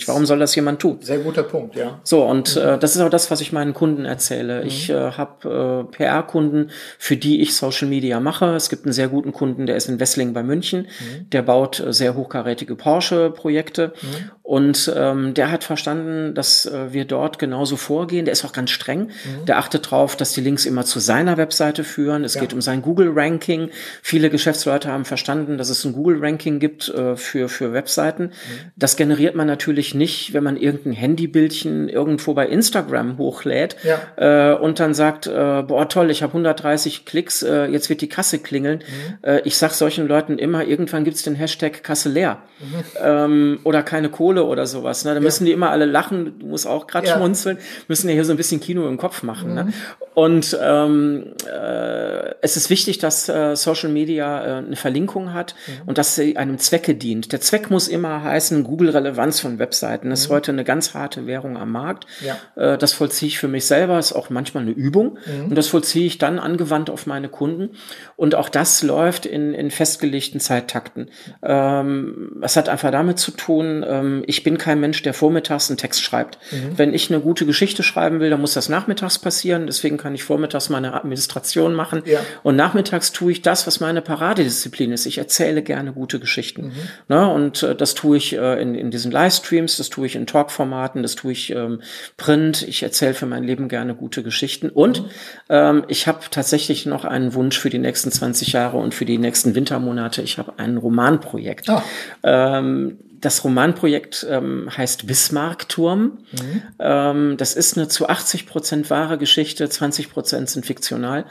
Speaker 2: Warum soll das jemand tun?
Speaker 1: Sehr guter Punkt, ja.
Speaker 2: So, und mhm. äh, das ist auch das, was ich meinen Kunden erzähle. Mhm. Ich äh, habe äh, PR-Kunden, für die ich Social Media mache. Es gibt einen sehr guten Kunden, der ist in Wessling bei München. Mhm. Der baut äh, sehr hochkarätige Porsche-Projekte. Mhm. Und ähm, der hat verstanden, dass äh, wir dort genauso vorgehen. Der ist auch ganz streng. Mhm. Der achtet darauf, dass die Links immer zu seiner Webseite führen. Es ja. geht um sein Google-Ranking. Viele Geschäftsleute haben verstanden, dass es ein Google-Ranking gibt äh, für, für Webseiten. Mhm. Das generiert man natürlich nicht, wenn man irgendein Handybildchen irgendwo bei Instagram hochlädt ja. äh, und dann sagt, äh, boah toll, ich habe 130 Klicks, äh, jetzt wird die Kasse klingeln. Mhm. Äh, ich sag solchen Leuten immer, irgendwann gibt's den Hashtag Kasse leer mhm. ähm, oder keine Kohle Kohle oder sowas. Ne? Da ja. müssen die immer alle lachen, du musst auch gerade ja. schmunzeln, müssen ja hier so ein bisschen Kino im Kopf machen. Ne? Mhm. Ne? Und ähm, äh, es ist wichtig, dass äh, Social Media äh, eine Verlinkung hat mhm. und dass sie einem Zwecke dient. Der Zweck muss immer heißen, Google-Relevanz von Webseiten. Das ist mhm. heute eine ganz harte Währung am Markt. Ja. Äh, das vollziehe ich für mich selber, ist auch manchmal eine Übung. Mhm. Und das vollziehe ich dann angewandt auf meine Kunden. Und auch das läuft in, in festgelegten Zeittakten. Ähm, es hat einfach damit zu tun, ähm, ich bin kein Mensch, der vormittags einen Text schreibt. Mhm. Wenn ich eine gute Geschichte schreiben will, dann muss das nachmittags passieren. Deswegen kann ich vormittags meine Administration machen. Ja. Und nachmittags tue ich das, was meine Paradedisziplin ist. Ich erzähle gerne gute Geschichten. Mhm. Na, und äh, das tue ich äh, in, in diesen Livestreams, das tue ich in Talkformaten, das tue ich ähm, Print. Ich erzähle für mein Leben gerne gute Geschichten. Und mhm. ähm, ich habe tatsächlich noch einen Wunsch für die nächsten 20 Jahre und für die nächsten Wintermonate. Ich habe ein Romanprojekt. Ah. Ähm, das Romanprojekt ähm, heißt Bismarck-Turm. Mhm. Ähm, das ist eine zu 80 Prozent wahre Geschichte, 20 Prozent sind fiktional.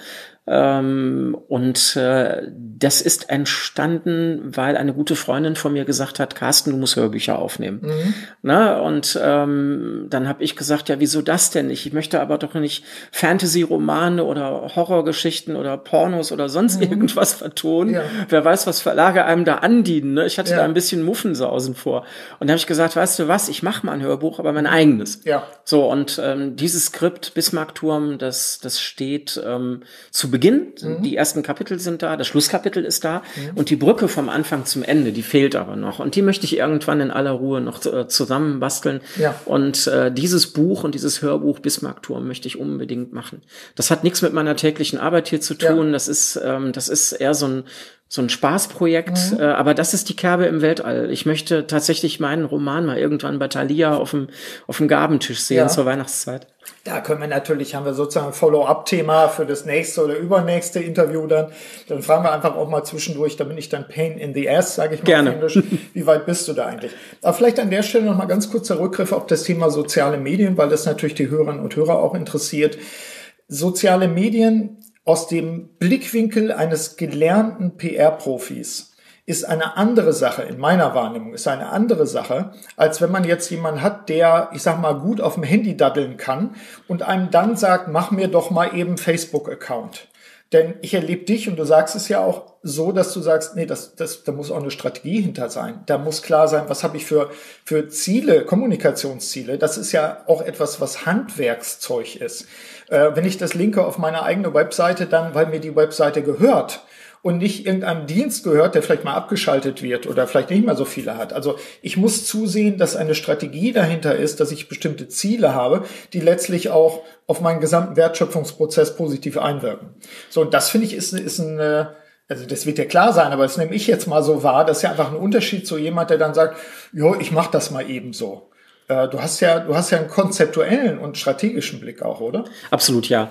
Speaker 2: Ähm, und äh, das ist entstanden, weil eine gute Freundin von mir gesagt hat, Carsten, du musst Hörbücher aufnehmen. Mhm. Na, und ähm, dann habe ich gesagt, ja, wieso das denn nicht? Ich möchte aber doch nicht Fantasy-Romane oder Horrorgeschichten oder Pornos oder sonst mhm. irgendwas vertonen. Ja. Wer weiß, was Verlage einem da andienen. Ne? Ich hatte ja. da ein bisschen Muffensausen vor. Und da habe ich gesagt, weißt du was, ich mache mal ein Hörbuch, aber mein eigenes. Ja. So, und ähm, dieses Skript, Bismarck-Turm, das, das steht ähm, zu Beginn, mhm. die ersten Kapitel sind da, das Schlusskapitel ist da mhm. und die Brücke vom Anfang zum Ende, die fehlt aber noch. Und die möchte ich irgendwann in aller Ruhe noch äh, zusammenbasteln. Ja. Und äh, dieses Buch und dieses Hörbuch Bismarck-Turm möchte ich unbedingt machen. Das hat nichts mit meiner täglichen Arbeit hier zu tun. Ja. Das ist, ähm, das ist eher so ein so ein Spaßprojekt, mhm. äh, aber das ist die Kerbe im Weltall. Ich möchte tatsächlich meinen Roman mal irgendwann bei Thalia auf dem, auf dem Gabentisch sehen ja. zur Weihnachtszeit.
Speaker 1: Da können wir natürlich, haben wir sozusagen ein Follow-up-Thema für das nächste oder übernächste Interview dann. Dann fragen wir einfach auch mal zwischendurch, da bin ich dann Pain in the Ass, sage ich mal
Speaker 2: Gerne. Englisch.
Speaker 1: Wie weit bist du da eigentlich? Aber vielleicht an der Stelle noch mal ganz kurzer Rückgriff auf das Thema soziale Medien, weil das natürlich die Hörerinnen und Hörer auch interessiert. Soziale Medien aus dem Blickwinkel eines gelernten PR-Profis ist eine andere Sache, in meiner Wahrnehmung, ist eine andere Sache, als wenn man jetzt jemanden hat, der, ich sag mal, gut auf dem Handy daddeln kann und einem dann sagt, mach mir doch mal eben Facebook-Account. Denn ich erlebe dich und du sagst es ja auch so, dass du sagst, nee, das, das, da muss auch eine Strategie hinter sein. Da muss klar sein, was habe ich für, für Ziele, Kommunikationsziele. Das ist ja auch etwas, was Handwerkszeug ist. Äh, wenn ich das linke auf meine eigene Webseite, dann, weil mir die Webseite gehört, und nicht irgendeinem Dienst gehört, der vielleicht mal abgeschaltet wird oder vielleicht nicht mehr so viele hat. Also ich muss zusehen, dass eine Strategie dahinter ist, dass ich bestimmte Ziele habe, die letztlich auch auf meinen gesamten Wertschöpfungsprozess positiv einwirken. So, und das finde ich ist, ist ein, also das wird ja klar sein, aber das nehme ich jetzt mal so wahr, das ist ja einfach ein Unterschied zu jemand, der dann sagt, jo, ich mache das mal eben so. Äh, du hast ja, du hast ja einen konzeptuellen und strategischen Blick auch, oder?
Speaker 2: Absolut, ja.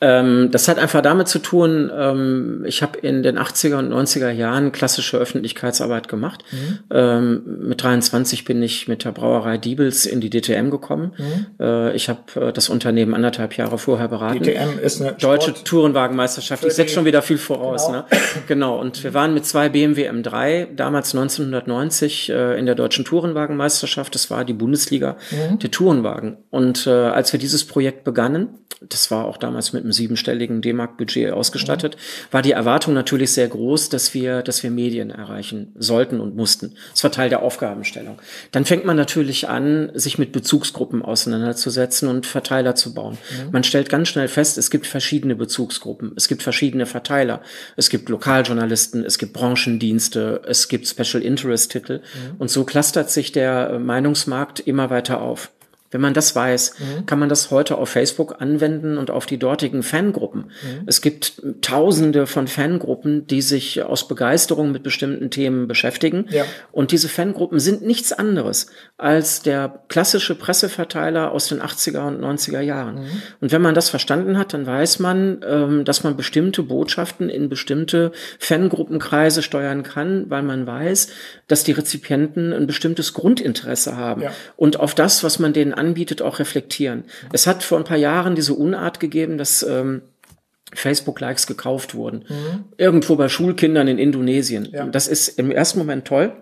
Speaker 2: Ähm, das hat einfach damit zu tun, ähm, ich habe in den 80er und 90er Jahren klassische Öffentlichkeitsarbeit gemacht. Mhm. Ähm, mit 23 bin ich mit der Brauerei Diebels in die DTM gekommen. Mhm. Äh, ich habe äh, das Unternehmen anderthalb Jahre vorher beraten.
Speaker 1: DTM ist eine
Speaker 2: Deutsche Sport Tourenwagenmeisterschaft. Ich setze schon wieder viel voraus. Genau. Ne? genau. Und wir waren mit zwei BMW M3 damals 1990 äh, in der Deutschen Tourenwagenmeisterschaft. Das war die Bundesliga mhm. der Tourenwagen. Und äh, als wir dieses Projekt begannen, das war auch damals mit einem siebenstelligen D-Mark-Budget ausgestattet, mhm. war die Erwartung natürlich sehr groß, dass wir, dass wir Medien erreichen sollten und mussten. Das war Teil der Aufgabenstellung. Dann fängt man natürlich an, sich mit Bezugsgruppen auseinanderzusetzen und Verteiler zu bauen. Mhm. Man stellt ganz schnell fest, es gibt verschiedene Bezugsgruppen, es gibt verschiedene Verteiler, es gibt Lokaljournalisten, es gibt Branchendienste, es gibt Special Interest Titel mhm. und so clustert sich der Meinungsmarkt immer weiter auf. Wenn man das weiß, mhm. kann man das heute auf Facebook anwenden und auf die dortigen Fangruppen. Mhm. Es gibt tausende von Fangruppen, die sich aus Begeisterung mit bestimmten Themen beschäftigen. Ja. Und diese Fangruppen sind nichts anderes als der klassische Presseverteiler aus den 80er und 90er Jahren. Mhm. Und wenn man das verstanden hat, dann weiß man, ähm, dass man bestimmte Botschaften in bestimmte Fangruppenkreise steuern kann, weil man weiß, dass die Rezipienten ein bestimmtes Grundinteresse haben. Ja. Und auf das, was man denen anbietet, auch reflektieren. Es hat vor ein paar Jahren diese Unart gegeben, dass ähm, Facebook-Likes gekauft wurden. Mhm. Irgendwo bei Schulkindern in Indonesien. Ja. Das ist im ersten Moment toll.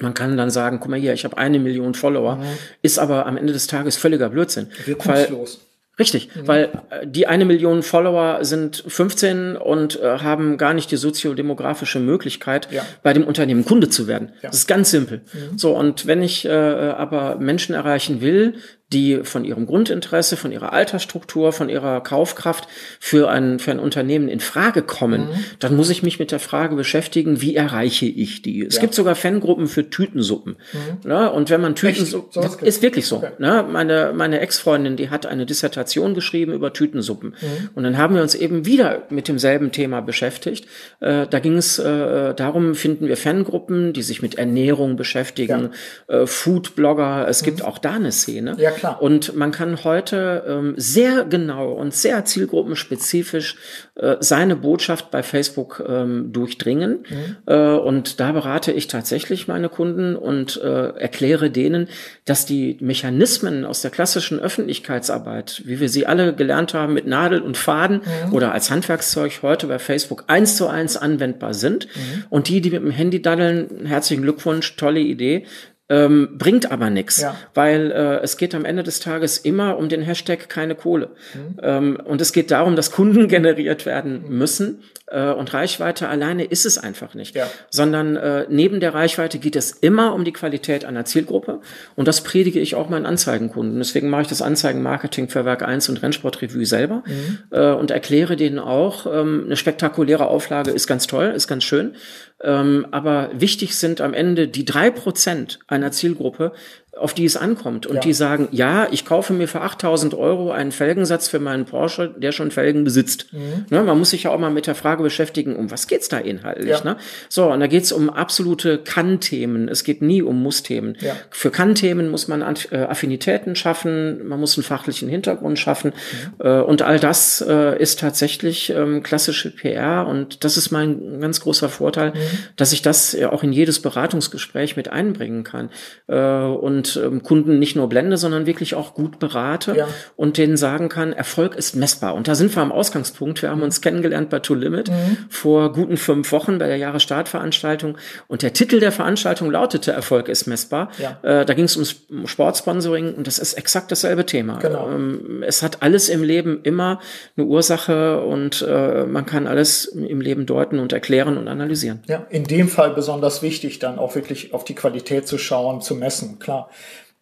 Speaker 2: Man kann dann sagen, guck mal hier, ich habe eine Million Follower, mhm. ist aber am Ende des Tages völliger Blödsinn.
Speaker 1: Wirkungslos.
Speaker 2: Richtig, mhm. weil äh, die eine Million Follower sind 15 und äh, haben gar nicht die soziodemografische Möglichkeit, ja. bei dem Unternehmen Kunde zu werden. Ja. Das ist ganz simpel. Mhm. So, und wenn ich äh, aber Menschen erreichen will, die von ihrem Grundinteresse, von ihrer Altersstruktur, von ihrer Kaufkraft für ein, für ein Unternehmen in Frage kommen, mhm. dann muss ich mich mit der Frage beschäftigen, wie erreiche ich die? Es ja. gibt sogar Fangruppen für Tütensuppen. Mhm. Ne? Und wenn man Tütensuppen, so ist wirklich so. Okay. Ne? Meine, meine Ex-Freundin, die hat eine Dissertation geschrieben über Tütensuppen. Mhm. Und dann haben wir uns eben wieder mit demselben Thema beschäftigt. Äh, da ging es äh, darum, finden wir Fangruppen, die sich mit Ernährung beschäftigen, ja. äh, Foodblogger, es gibt mhm. auch da eine Szene.
Speaker 1: Ja, klar.
Speaker 2: Und man kann heute ähm, sehr genau und sehr zielgruppenspezifisch äh, seine Botschaft bei Facebook ähm, durchdringen. Mhm. Äh, und da berate ich tatsächlich meine Kunden und äh, erkläre denen, dass die Mechanismen aus der klassischen Öffentlichkeitsarbeit, wie wir sie alle gelernt haben, mit Nadel und Faden mhm. oder als Handwerkszeug heute bei Facebook eins zu eins anwendbar sind. Mhm. Und die, die mit dem Handy daddeln, herzlichen Glückwunsch, tolle Idee ähm, bringt aber nichts, ja. weil äh, es geht am Ende des Tages immer um den Hashtag keine Kohle. Mhm. Ähm, und es geht darum, dass Kunden generiert werden müssen äh, und Reichweite alleine ist es einfach nicht, ja. sondern äh, neben der Reichweite geht es immer um die Qualität einer Zielgruppe und das predige ich auch meinen Anzeigenkunden. Deswegen mache ich das Anzeigenmarketing für Werk 1 und Rennsportrevue selber mhm. äh, und erkläre denen auch, ähm, eine spektakuläre Auflage ist ganz toll, ist ganz schön, aber wichtig sind am Ende die drei Prozent einer Zielgruppe, auf die es ankommt. Und ja. die sagen, ja, ich kaufe mir für 8000 Euro einen Felgensatz für meinen Porsche, der schon Felgen besitzt. Mhm. Ne, man muss sich ja auch mal mit der Frage beschäftigen, um was geht's da inhaltlich. Ja. Ne? So, und da geht's um absolute Kann-Themen. Es geht nie um Muss-Themen. Ja. Für Kann-Themen muss man äh, Affinitäten schaffen, man muss einen fachlichen Hintergrund schaffen. Mhm. Äh, und all das äh, ist tatsächlich ähm, klassische PR. Und das ist mein ganz großer Vorteil, mhm. dass ich das ja auch in jedes Beratungsgespräch mit einbringen kann. Und und ähm, Kunden nicht nur blende, sondern wirklich auch gut berate ja. und denen sagen kann, Erfolg ist messbar. Und da sind wir am Ausgangspunkt. Wir haben uns kennengelernt bei To Limit mhm. vor guten fünf Wochen bei der Jahresstartveranstaltung. Und der Titel der Veranstaltung lautete Erfolg ist messbar. Ja. Äh, da ging es ums Sportsponsoring und das ist exakt dasselbe Thema. Genau. Ähm, es hat alles im Leben immer eine Ursache und äh, man kann alles im Leben deuten und erklären und analysieren.
Speaker 1: Ja, in dem Fall besonders wichtig, dann auch wirklich auf die Qualität zu schauen, zu messen. Klar.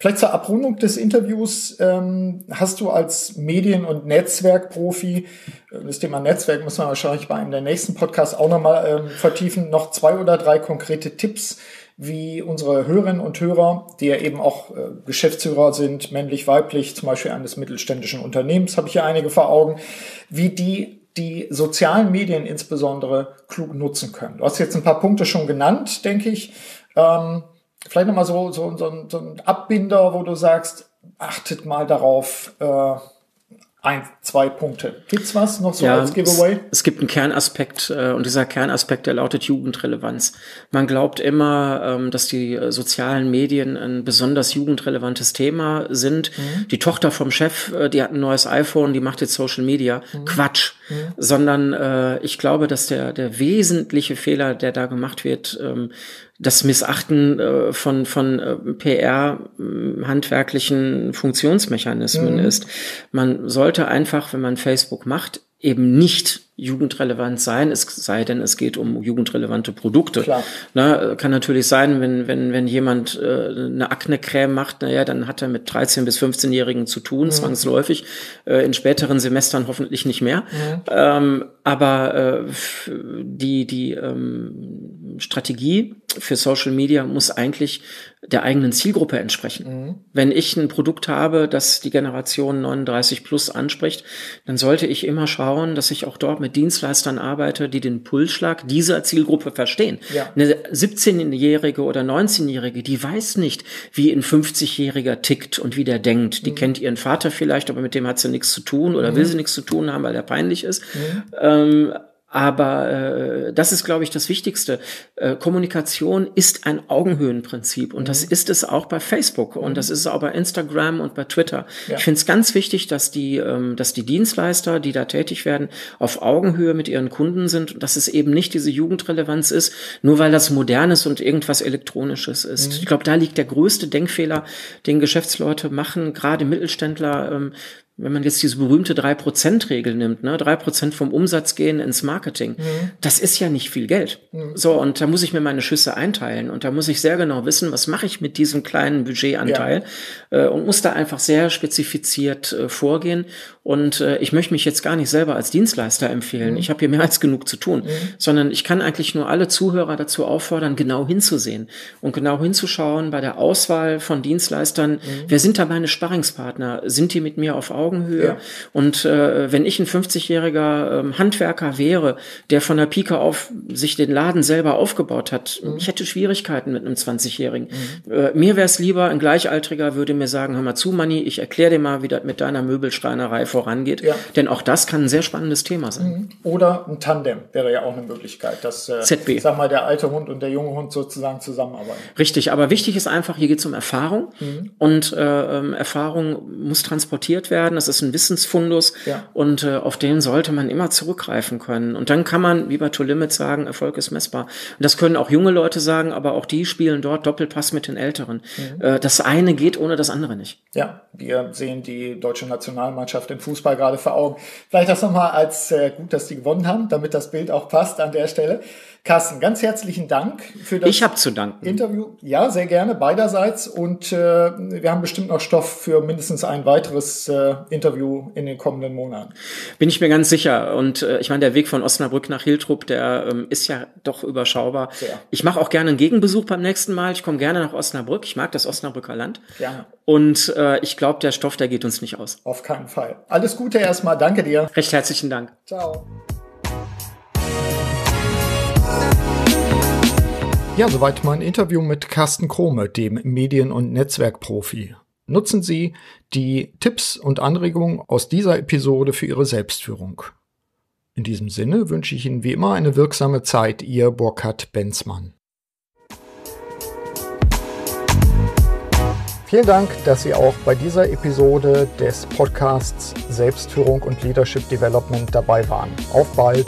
Speaker 1: Vielleicht zur Abrundung des Interviews ähm, hast du als Medien- und Netzwerkprofi, äh, das Thema Netzwerk muss man wahrscheinlich bei einem der nächsten Podcasts auch nochmal ähm, vertiefen, noch zwei oder drei konkrete Tipps, wie unsere Hörerinnen und Hörer, die ja eben auch äh, Geschäftsführer sind, männlich, weiblich, zum Beispiel eines mittelständischen Unternehmens, habe ich hier einige vor Augen, wie die die sozialen Medien insbesondere klug nutzen können. Du hast jetzt ein paar Punkte schon genannt, denke ich. Ähm, vielleicht nochmal so, so, so, ein, so ein Abbinder, wo du sagst, achtet mal darauf, äh, ein, zwei Punkte. Gibt's was noch so ja, als Giveaway?
Speaker 2: Es, es, gibt einen Kernaspekt äh, und dieser Kernaspekt, der lautet Jugendrelevanz. Man glaubt immer, ähm, dass die äh, sozialen Medien ein besonders jugendrelevantes Thema sind. Mhm. Die Tochter vom Chef, äh, die hat ein neues iPhone, die macht jetzt Social Media. Mhm. Quatsch. Mhm. Sondern äh, ich glaube, dass der, der wesentliche Fehler, der da gemacht wird, ähm, das Missachten äh, von, von äh, PR-handwerklichen Funktionsmechanismen mhm. ist. Man sollte einfach, wenn man Facebook macht, eben nicht jugendrelevant sein, es sei denn, es geht um jugendrelevante Produkte. Klar. Na, kann natürlich sein, wenn, wenn, wenn jemand äh, eine Akne-Creme macht, naja, dann hat er mit 13- bis 15-Jährigen zu tun, mhm. zwangsläufig, äh, in späteren Semestern hoffentlich nicht mehr. Mhm. Ähm, aber äh, die, die ähm, Strategie für Social Media muss eigentlich der eigenen Zielgruppe entsprechen. Mhm. Wenn ich ein Produkt habe, das die Generation 39 plus anspricht, dann sollte ich immer schauen, dass ich auch dort mit Dienstleistern arbeite, die den Pulsschlag dieser Zielgruppe verstehen. Ja. Eine 17-Jährige oder 19-Jährige, die weiß nicht, wie ein 50-Jähriger tickt und wie der denkt. Die mhm. kennt ihren Vater vielleicht, aber mit dem hat sie nichts zu tun oder mhm. will sie nichts zu tun haben, weil er peinlich ist. Mhm. Ähm, aber äh, das ist, glaube ich, das Wichtigste. Äh, Kommunikation ist ein Augenhöhenprinzip und mhm. das ist es auch bei Facebook und mhm. das ist es auch bei Instagram und bei Twitter. Ja. Ich finde es ganz wichtig, dass die, ähm, dass die Dienstleister, die da tätig werden, auf Augenhöhe mit ihren Kunden sind und dass es eben nicht diese Jugendrelevanz ist, nur weil das modernes und irgendwas Elektronisches ist. Mhm. Ich glaube, da liegt der größte Denkfehler, den Geschäftsleute machen, gerade Mittelständler. Ähm, wenn man jetzt diese berühmte 3%-Regel nimmt, ne, 3% vom Umsatz gehen ins Marketing, mhm. das ist ja nicht viel Geld. Mhm. So, und da muss ich mir meine Schüsse einteilen und da muss ich sehr genau wissen, was mache ich mit diesem kleinen Budgetanteil ja. äh, und muss da einfach sehr spezifiziert äh, vorgehen. Und äh, ich möchte mich jetzt gar nicht selber als Dienstleister empfehlen. Mhm. Ich habe hier mehr als genug zu tun, mhm. sondern ich kann eigentlich nur alle Zuhörer dazu auffordern, genau hinzusehen und genau hinzuschauen bei der Auswahl von Dienstleistern, mhm. wer sind da meine Sparringspartner? Sind die mit mir auf Augen Augenhöhe. Ja. Und äh, wenn ich ein 50-jähriger ähm, Handwerker wäre, der von der Pike auf sich den Laden selber aufgebaut hat, mhm. ich hätte Schwierigkeiten mit einem 20-Jährigen. Mhm. Äh, mir wäre es lieber, ein Gleichaltriger würde mir sagen, hör mal zu, Manni, ich erkläre dir mal, wie das mit deiner Möbelschreinerei vorangeht. Ja. Denn auch das kann ein sehr spannendes Thema sein. Mhm.
Speaker 1: Oder ein Tandem wäre ja auch eine Möglichkeit, dass äh, ZB. sag mal, der alte Hund und der junge Hund sozusagen zusammenarbeiten.
Speaker 2: Richtig, aber wichtig ist einfach, hier geht es um Erfahrung mhm. und äh, ähm, Erfahrung muss transportiert werden das ist ein Wissensfundus ja. und äh, auf den sollte man immer zurückgreifen können. Und dann kann man, wie bei To Limit sagen, Erfolg ist messbar. Und das können auch junge Leute sagen, aber auch die spielen dort Doppelpass mit den Älteren. Mhm. Äh, das eine geht ohne das andere nicht.
Speaker 1: Ja, wir sehen die deutsche Nationalmannschaft im Fußball gerade vor Augen. Vielleicht das nochmal als äh, gut, dass die gewonnen haben, damit das Bild auch passt an der Stelle. Carsten, ganz herzlichen Dank
Speaker 2: für das ich zu danken.
Speaker 1: Interview. Ja, sehr gerne beiderseits. Und äh, wir haben bestimmt noch Stoff für mindestens ein weiteres äh, Interview in den kommenden Monaten.
Speaker 2: Bin ich mir ganz sicher. Und äh, ich meine, der Weg von Osnabrück nach Hiltrup, der ähm, ist ja doch überschaubar. Sehr. Ich mache auch gerne einen Gegenbesuch beim nächsten Mal. Ich komme gerne nach Osnabrück. Ich mag das Osnabrücker Land. Ja. Und äh, ich glaube, der Stoff, der geht uns nicht aus.
Speaker 1: Auf keinen Fall. Alles Gute erstmal. Danke dir.
Speaker 2: Recht herzlichen Dank.
Speaker 1: Ciao. Ja, soweit mein Interview mit Carsten Krome, dem Medien- und Netzwerkprofi. Nutzen Sie die Tipps und Anregungen aus dieser Episode für Ihre Selbstführung. In diesem Sinne wünsche ich Ihnen wie immer eine wirksame Zeit, Ihr Burkhard Benzmann. Vielen Dank, dass Sie auch bei dieser Episode des Podcasts Selbstführung und Leadership Development dabei waren. Auf bald!